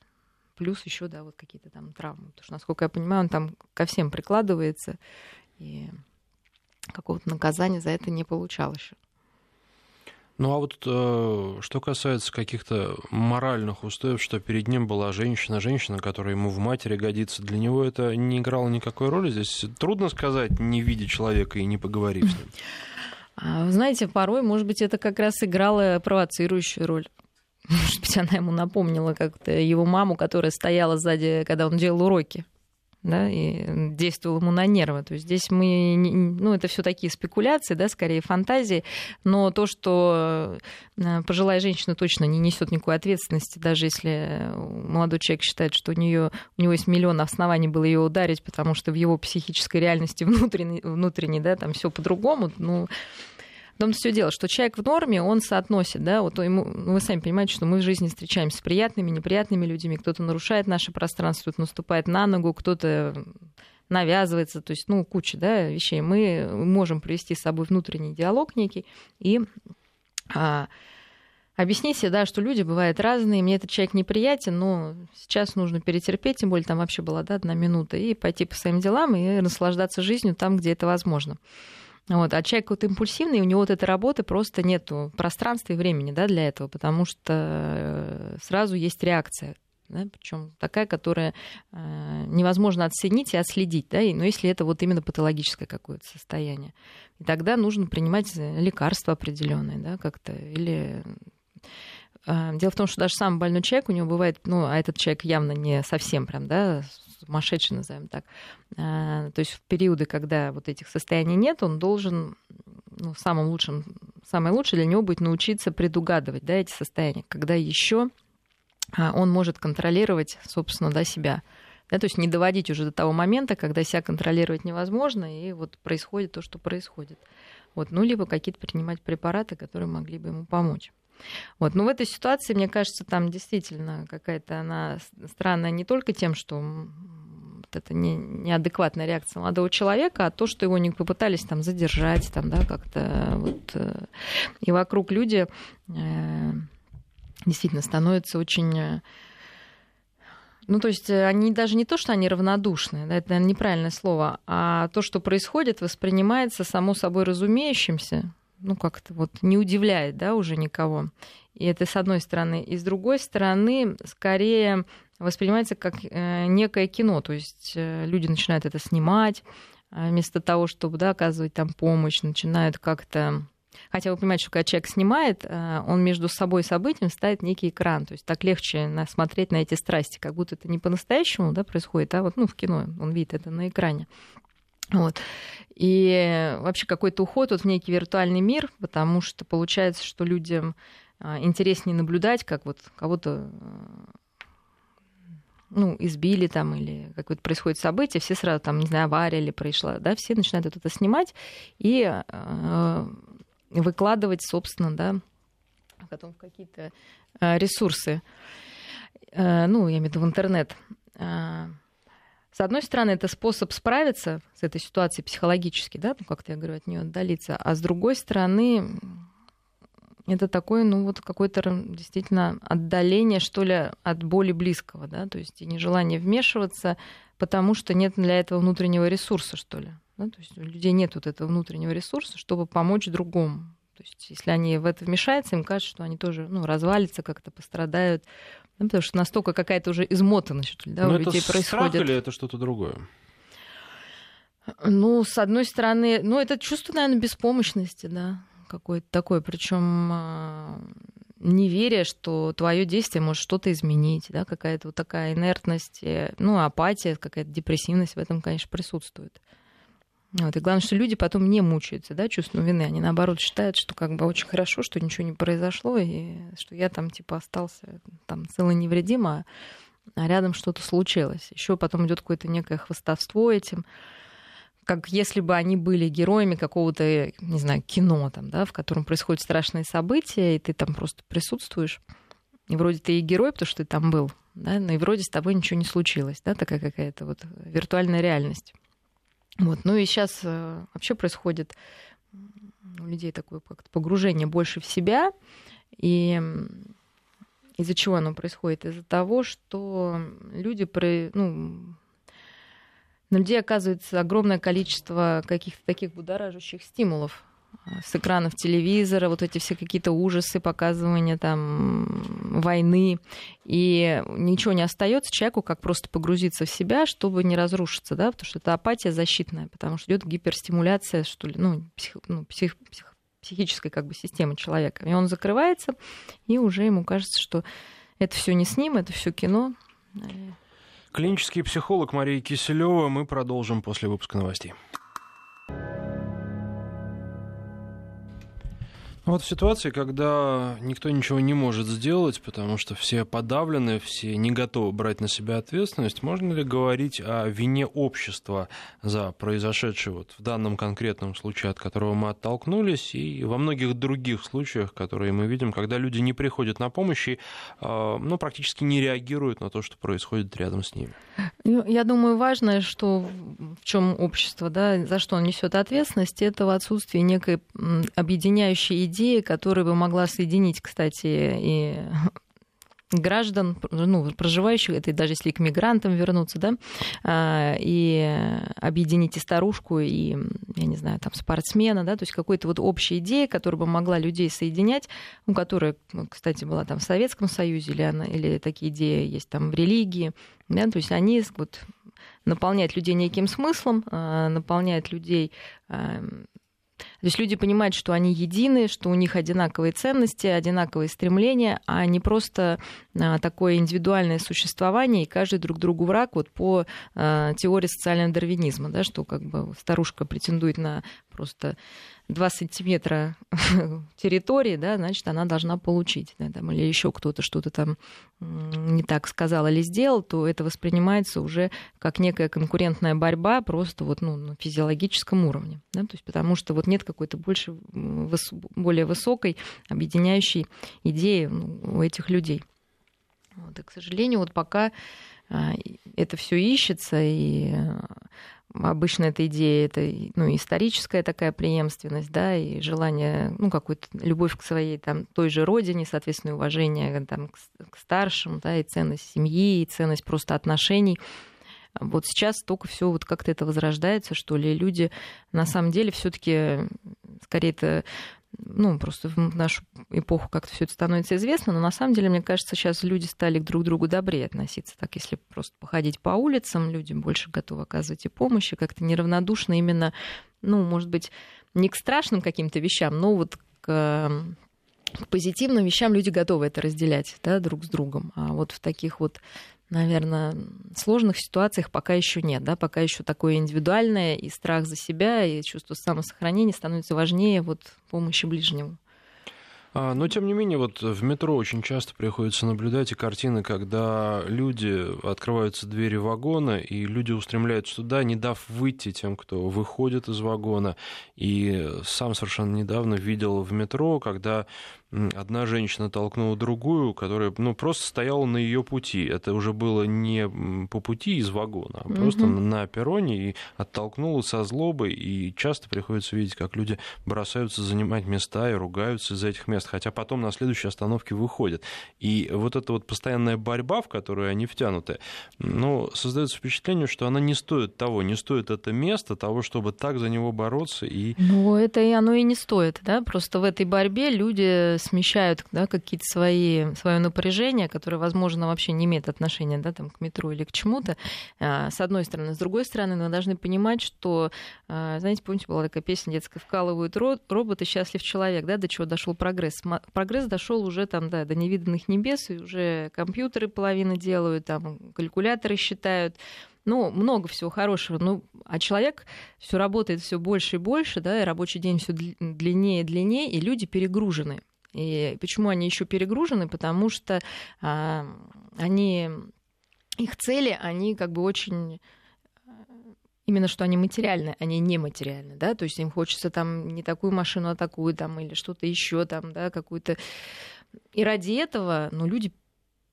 плюс еще, да, вот какие-то там травмы. Потому что, насколько я понимаю, он там ко всем прикладывается, и какого-то наказания за это не получал еще. Ну а вот э, что касается каких-то моральных устоев, что перед ним была женщина, женщина, которая ему в матери годится, для него это не играло никакой роли. Здесь трудно сказать, не видя человека и не поговорив с ним. А, знаете, порой, может быть, это как раз играло провоцирующую роль. Может быть, она ему напомнила как-то его маму, которая стояла сзади, когда он делал уроки да, и действовал ему на нервы. То есть здесь мы, ну, это все такие спекуляции, да, скорее фантазии, но то, что э, пожилая женщина точно не несет никакой ответственности, даже если молодой человек считает, что у, нее, у него есть миллион оснований было ее ударить, потому что в его психической реальности внутренней, внутренней да, там все по-другому, ну, том все дело, что человек в норме, он соотносит, да, вот ему, ну, вы сами понимаете, что мы в жизни встречаемся с приятными, неприятными людьми, кто-то нарушает наше пространство, кто-то наступает на ногу, кто-то навязывается, то есть, ну, куча, да, вещей. Мы можем привести с собой внутренний диалог некий и а, себе, да, что люди бывают разные, мне этот человек неприятен, но сейчас нужно перетерпеть, тем более там вообще была, да, одна минута, и пойти по своим делам и наслаждаться жизнью там, где это возможно. Вот. А человек вот импульсивный, у него вот этой работы просто нету пространства и времени да, для этого, потому что э, сразу есть реакция. Да, причем такая, которая э, невозможно оценить и отследить, да, но если это вот именно патологическое какое-то состояние. И тогда нужно принимать лекарства определенные, да, как-то, или э, Дело в том, что даже самый больной человек, у него бывает, ну, а этот человек явно не совсем прям, да, сумасшедший, назовем так. А, то есть в периоды, когда вот этих состояний нет, он должен, ну, самым лучшим, самое лучшее для него будет научиться предугадывать, да, эти состояния, когда еще а, он может контролировать, собственно, да, себя. Да, то есть не доводить уже до того момента, когда себя контролировать невозможно, и вот происходит то, что происходит. Вот, ну, либо какие-то принимать препараты, которые могли бы ему помочь. Вот. Но в этой ситуации, мне кажется, там действительно какая-то она странная не только тем, что вот это не, неадекватная реакция молодого человека, а то, что его не попытались там задержать, там, да, как-то вот. Э, и вокруг люди э, действительно становятся очень э, ну, то есть они даже не то, что они равнодушны, да, это наверное, неправильное слово, а то, что происходит, воспринимается само собой разумеющимся, ну, как-то вот не удивляет, да, уже никого. И это с одной стороны. И с другой стороны, скорее воспринимается как э, некое кино, то есть э, люди начинают это снимать, а вместо того, чтобы да, оказывать там помощь, начинают как-то Хотя вы понимаете, что когда человек снимает, э, он между собой и событием ставит некий экран. То есть так легче смотреть на эти страсти, как будто это не по-настоящему да, происходит, а вот ну, в кино он видит это на экране. Вот. И вообще какой-то уход вот в некий виртуальный мир, потому что получается, что людям а, интереснее наблюдать, как вот кого-то э, ну, избили там или какое-то происходит событие, все сразу там, не знаю, авария или произошла, да, все начинают это снимать и э, выкладывать, собственно, да, потом в какие-то ресурсы, э, ну, я имею в виду в интернет. С одной стороны, это способ справиться с этой ситуацией психологически, да, ну, как-то я говорю, от нее отдалиться, а с другой стороны, это такое, ну, вот какое-то действительно отдаление, что ли, от боли близкого, да, то есть и нежелание вмешиваться, потому что нет для этого внутреннего ресурса, что ли. Да? То есть у людей нет вот этого внутреннего ресурса, чтобы помочь другому. То есть если они в это вмешаются, им кажется, что они тоже ну, развалятся, как-то пострадают. Ну, потому что настолько какая-то уже измотанность да, Но у людей это происходит. Страх или это что-то другое? Ну, с одной стороны, ну, это чувство, наверное, беспомощности, да, какое-то такое. Причем а, неверие, что твое действие может что-то изменить, да, какая-то вот такая инертность, э, ну, апатия, какая-то депрессивность в этом, конечно, присутствует. Вот. И главное, что люди потом не мучаются, да, чувством вины. Они, наоборот, считают, что как бы очень хорошо, что ничего не произошло, и что я там, типа, остался там целый невредимо, а рядом что-то случилось. Еще потом идет какое-то некое хвостовство этим как если бы они были героями какого-то, не знаю, кино, там, да, в котором происходят страшные события, и ты там просто присутствуешь. И вроде ты и герой, потому что ты там был, да, но и вроде с тобой ничего не случилось, да, такая какая-то вот виртуальная реальность. Вот. Ну и сейчас э, вообще происходит у людей такое как-то погружение больше в себя. И из-за чего оно происходит? Из-за того, что люди, ну, на людей оказывается огромное количество каких-то таких будоражащих стимулов с экранов телевизора, вот эти все какие-то ужасы, показывания там войны, и ничего не остается человеку, как просто погрузиться в себя, чтобы не разрушиться, да, потому что это апатия защитная, потому что идет гиперстимуляция, что ли, ну, псих, ну псих, псих, психической как бы системы человека, и он закрывается, и уже ему кажется, что это все не с ним, это все кино. Клинический психолог Мария Киселева. Мы продолжим после выпуска новостей. Вот в ситуации, когда никто ничего не может сделать, потому что все подавлены, все не готовы брать на себя ответственность, можно ли говорить о вине общества за произошедшее вот в данном конкретном случае, от которого мы оттолкнулись, и во многих других случаях, которые мы видим, когда люди не приходят на помощь и а, ну, практически не реагируют на то, что происходит рядом с ними? Ну, я думаю, важно, что в чем общество, да, за что он несет ответственность, это в отсутствии некой объединяющей идеи, которая бы могла соединить, кстати, и граждан, ну, проживающих, это даже если к мигрантам вернуться, да, а, и объединить и старушку, и, я не знаю, там, спортсмена, да, то есть какой-то вот общей идеи, которая бы могла людей соединять, ну, которая, кстати, была там в Советском Союзе, или, она, или такие идеи есть там в религии, да, то есть они вот наполняют людей неким смыслом, а, наполняют людей то есть люди понимают, что они едины, что у них одинаковые ценности, одинаковые стремления, а не просто а, такое индивидуальное существование, и каждый друг другу враг вот по а, теории социального дарвинизма, да, что как бы старушка претендует на просто 2 сантиметра территории, да, значит, она должна получить. Да, там, или еще кто-то что-то там не так сказал или сделал, то это воспринимается уже как некая конкурентная борьба просто вот, ну, на физиологическом уровне. Да, то есть, потому что вот нет какой-то больше, более высокой объединяющей идеи ну, у этих людей. Вот, и, к сожалению, вот пока а, это все ищется, и обычно эта идея, это ну, историческая такая преемственность, да, и желание, ну, какую-то любовь к своей там той же родине, соответственно, уважение там, к, к старшим, да, и ценность семьи, и ценность просто отношений. Вот сейчас только все вот как-то это возрождается, что ли, люди на самом деле все-таки скорее это ну, просто в нашу эпоху как-то все это становится известно, но на самом деле, мне кажется, сейчас люди стали друг к другу добрее относиться. Так, если просто походить по улицам, люди больше готовы оказывать и помощь, и как-то неравнодушно именно, ну, может быть, не к страшным каким-то вещам, но вот к к позитивным вещам люди готовы это разделять да, друг с другом. А вот в таких вот наверное, сложных ситуациях пока еще нет, да, пока еще такое индивидуальное, и страх за себя, и чувство самосохранения становится важнее вот помощи ближнему. А, но, тем не менее, вот в метро очень часто приходится наблюдать и картины, когда люди, открываются двери вагона, и люди устремляются туда, не дав выйти тем, кто выходит из вагона. И сам совершенно недавно видел в метро, когда одна женщина толкнула другую, которая ну, просто стояла на ее пути. Это уже было не по пути из вагона, а просто угу. на перроне и оттолкнула со злобой. И часто приходится видеть, как люди бросаются занимать места и ругаются из-за этих мест, хотя потом на следующей остановке выходят. И вот эта вот постоянная борьба, в которую они втянуты, ну, создается впечатление, что она не стоит того, не стоит это место того, чтобы так за него бороться. И... Ну, это и оно и не стоит, да, просто в этой борьбе люди смещают да, какие-то свои, свое напряжение, которое, возможно, вообще не имеет отношения да, там, к метро или к чему-то, а, с одной стороны. С другой стороны, мы должны понимать, что, а, знаете, помните, была такая песня детская «Вкалывают роботы, счастлив человек», да, до чего дошел прогресс. Прогресс дошел уже там, да, до невиданных небес, и уже компьютеры половину делают, там, калькуляторы считают, ну, много всего хорошего. Ну, а человек все работает все больше и больше, да, и рабочий день все длиннее и длиннее, и люди перегружены. И почему они еще перегружены? Потому что а, они, их цели, они как бы очень именно что они материальные, они нематериальные, да, то есть им хочется там не такую машину, а такую там, или что-то еще там, да, какую-то. И ради этого, ну, люди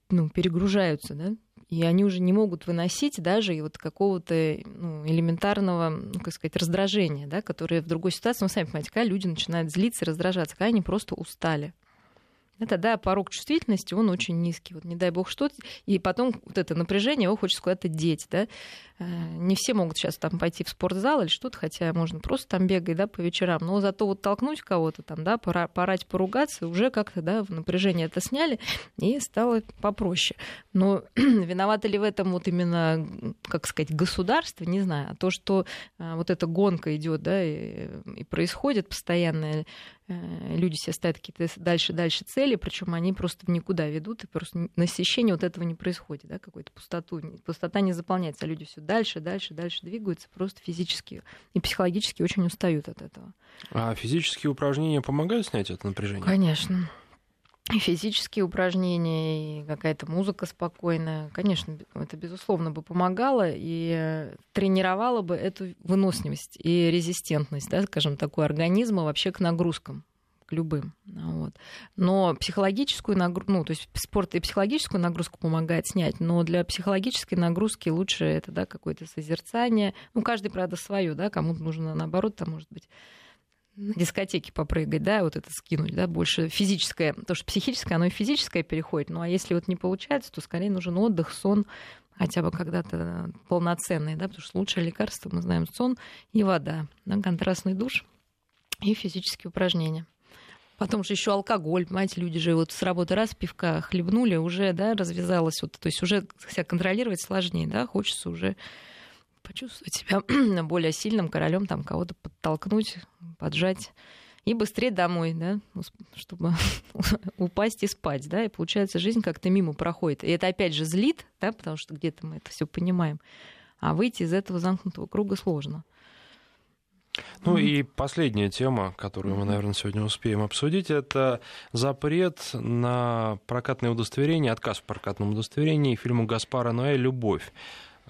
ну, перегружаются, да, и они уже не могут выносить даже и вот какого-то ну, элементарного, ну, как сказать, раздражения, да, которое в другой ситуации, ну, сами понимаете, когда люди начинают злиться раздражаться, когда они просто устали это, да, порог чувствительности, он очень низкий. Вот не дай бог что, и потом вот это напряжение его хочется куда-то деть, да. Э, не все могут сейчас там пойти в спортзал или что-то, хотя можно просто там бегать, да, по вечерам, но зато вот толкнуть кого-то там, да, пора, порать, поругаться, уже как-то, да, напряжение это сняли, и стало попроще. Но виноваты ли в этом вот именно, как сказать, государство, не знаю, а то, что э, вот эта гонка идет, да, и, и происходит постоянно, Э, люди себе ставят какие-то дальше-дальше цели, причем они просто в никуда ведут, и просто насыщение вот этого не происходит, да, какой-то пустоту, пустота не заполняется, а люди все дальше, дальше, дальше двигаются, просто физически и психологически очень устают от этого. А физические упражнения помогают снять это напряжение? Конечно. Физические упражнения, и какая-то музыка спокойная. Конечно, это, безусловно, бы помогало и тренировало бы эту выносливость и резистентность, да, скажем, такой организма вообще к нагрузкам к любым. Вот. Но психологическую нагрузку, ну, то есть спорт и психологическую нагрузку помогает снять, но для психологической нагрузки лучше это, да, какое-то созерцание. Ну, каждый, правда, свое, да, кому-то нужно, наоборот, там, может быть, на дискотеке попрыгать, да, вот это скинуть, да, больше физическое, то что психическое, оно и физическое переходит, ну а если вот не получается, то скорее нужен отдых, сон, хотя бы когда-то полноценный, да, потому что лучшее лекарство, мы знаем, сон и вода, да, контрастный душ и физические упражнения. Потом же еще алкоголь, понимаете, люди же вот с работы раз пивка хлебнули, уже, да, развязалось, вот, то есть уже себя контролировать сложнее, да, хочется уже почувствовать себя более сильным королем, там кого-то подтолкнуть, поджать и быстрее домой, да, чтобы упасть и спать, да, и получается жизнь как-то мимо проходит. И это опять же злит, да, потому что где-то мы это все понимаем, а выйти из этого замкнутого круга сложно. Ну mm-hmm. и последняя тема, которую мы, наверное, сегодня успеем обсудить, это запрет на прокатное удостоверение, отказ в прокатном удостоверении фильму Гаспара Ноэ «Любовь».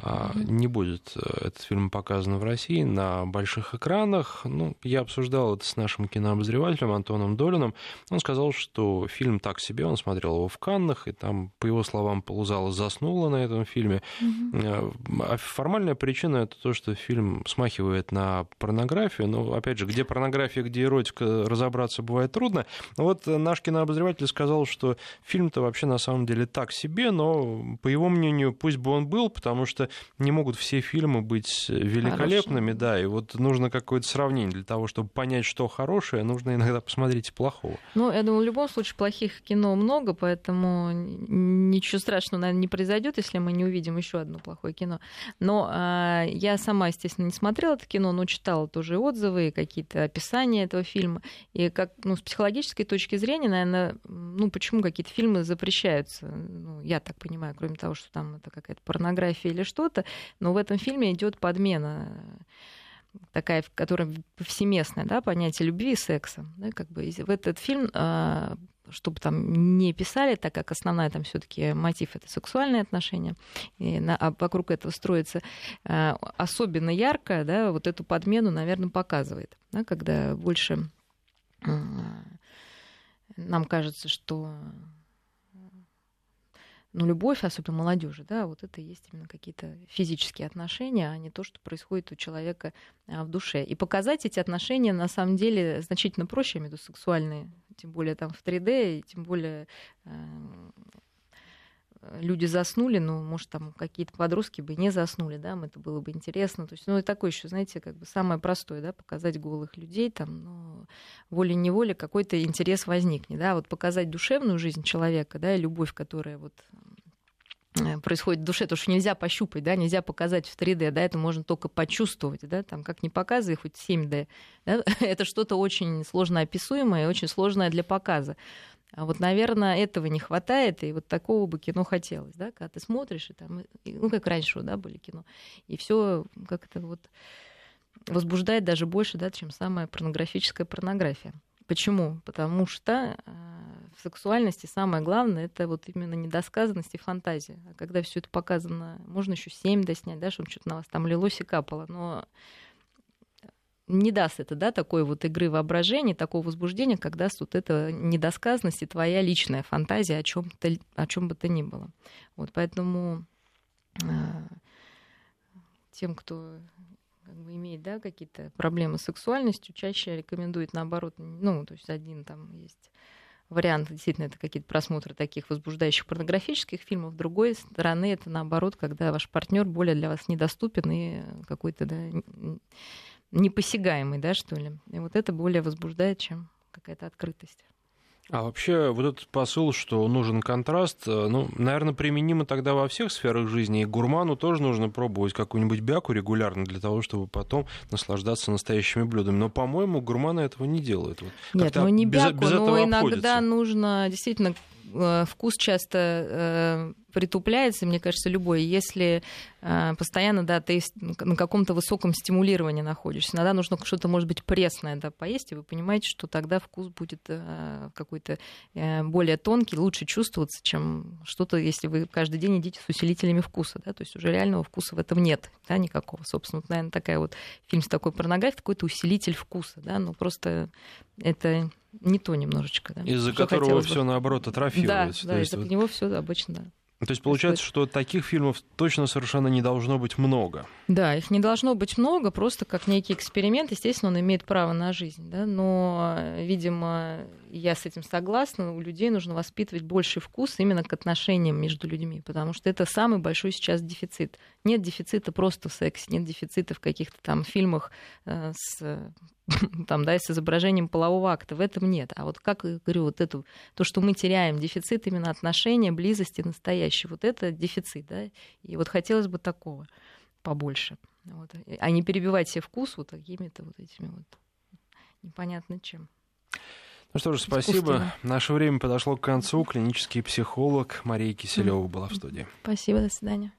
А, не будет э, этот фильм показан в России на больших экранах. Ну, я обсуждал это с нашим кинообозревателем Антоном Долиным. Он сказал, что фильм так себе, он смотрел его в Каннах, и там, по его словам, полузала заснула на этом фильме. Mm-hmm. А формальная причина это то, что фильм смахивает на порнографию. Но, опять же, где порнография, где эротика, разобраться бывает трудно. Но вот наш кинообозреватель сказал, что фильм-то вообще на самом деле так себе, но, по его мнению, пусть бы он был, потому что не могут все фильмы быть великолепными, Хорошие. да, и вот нужно какое-то сравнение для того, чтобы понять, что хорошее, нужно иногда посмотреть и плохого. Ну, я думаю, в любом случае плохих кино много, поэтому ничего страшного, наверное, не произойдет, если мы не увидим еще одно плохое кино. Но э, я сама, естественно, не смотрела это кино, но читала тоже отзывы, какие-то описания этого фильма. И как, ну, с психологической точки зрения, наверное, ну, почему какие-то фильмы запрещаются? Ну, я так понимаю, кроме того, что там это какая-то порнография или что-то, но в этом фильме идет подмена такая, которая повсеместная, да, понятие любви и секса. Да, как бы в этот фильм а, чтобы там не писали, так как основная там все-таки мотив это сексуальные отношения, и на, а вокруг этого строится а, особенно ярко, да, вот эту подмену, наверное, показывает, да, когда больше нам кажется, что ну, любовь, особенно молодежи, да, вот это и есть именно какие-то физические отношения, а не то, что происходит у человека а, в душе. И показать эти отношения на самом деле значительно проще, я имею в виду сексуальные, тем более там в 3D, и тем более э, люди заснули, ну, может, там какие-то подростки бы не заснули, да, это было бы интересно. То есть, ну, и такое еще, знаете, как бы самое простое, да, показать голых людей, там, ну, волей-неволей какой-то интерес возникнет, да, вот показать душевную жизнь человека, да, и любовь, которая вот э, происходит в душе, то что нельзя пощупать, да, нельзя показать в 3D, да, это можно только почувствовать, да, там, как не показывай, хоть 7D, да, это что-то очень сложно описуемое и очень сложное для показа. А вот, наверное, этого не хватает, и вот такого бы кино хотелось, да, когда ты смотришь, и там, ну, как раньше, да, были кино, и все как-то вот возбуждает даже больше, да, чем самая порнографическая порнография. Почему? Потому что э, в сексуальности самое главное это вот именно недосказанность и фантазия. А когда все это показано, можно еще семь доснять, да, чтобы что-то на вас там лилось и капало, но не даст это, да, такой вот игры воображения, такого возбуждения, как даст вот эта недосказанность и твоя личная фантазия о чем о чем бы то ни было. Вот поэтому э, тем, кто как бы имеет, да, какие-то проблемы с сексуальностью, чаще рекомендует наоборот, ну, то есть один там есть вариант, действительно, это какие-то просмотры таких возбуждающих порнографических фильмов. С другой стороны, это наоборот, когда ваш партнер более для вас недоступен и какой-то, да, непосягаемый, да, что ли. И вот это более возбуждает, чем какая-то открытость. А вообще вот этот посыл, что нужен контраст, э, ну, наверное, применимо тогда во всех сферах жизни. И гурману тоже нужно пробовать какую-нибудь бяку регулярно для того, чтобы потом наслаждаться настоящими блюдами. Но, по-моему, гурманы этого не делают. Вот Нет, ну не бяку, без, без но иногда обходится. нужно действительно э, вкус часто э, притупляется, мне кажется, любой, если э, постоянно, да, ты на каком-то высоком стимулировании находишься. Иногда нужно что-то, может быть, пресное, да, поесть, и вы понимаете, что тогда вкус будет э, какой-то э, более тонкий, лучше чувствоваться, чем что-то, если вы каждый день едите с усилителями вкуса, да, то есть уже реального вкуса в этом нет, да, никакого. Собственно, вот, наверное, такая вот фильм с такой порнографией, какой-то усилитель вкуса, да, но просто это не то немножечко. Да, Из-за которого все наоборот атрофируется. Да, да из-за вот... него все обычно, да. То есть получается, что таких фильмов точно совершенно не должно быть много. Да, их не должно быть много, просто как некий эксперимент. Естественно, он имеет право на жизнь. Да? Но, видимо, я с этим согласна, у людей нужно воспитывать больший вкус именно к отношениям между людьми, потому что это самый большой сейчас дефицит. Нет дефицита просто в сексе, нет дефицита в каких-то там фильмах э, с там, да, с изображением полового акта. В этом нет. А вот как я говорю, вот это, то, что мы теряем, дефицит именно отношения, близости настоящей, вот это дефицит, да. И вот хотелось бы такого побольше. Вот. А не перебивать себе вкус вот такими-то вот этими вот непонятно чем. Ну что ж, спасибо. Наше время подошло к концу. Клинический психолог Мария Киселева была в студии. Спасибо, до свидания.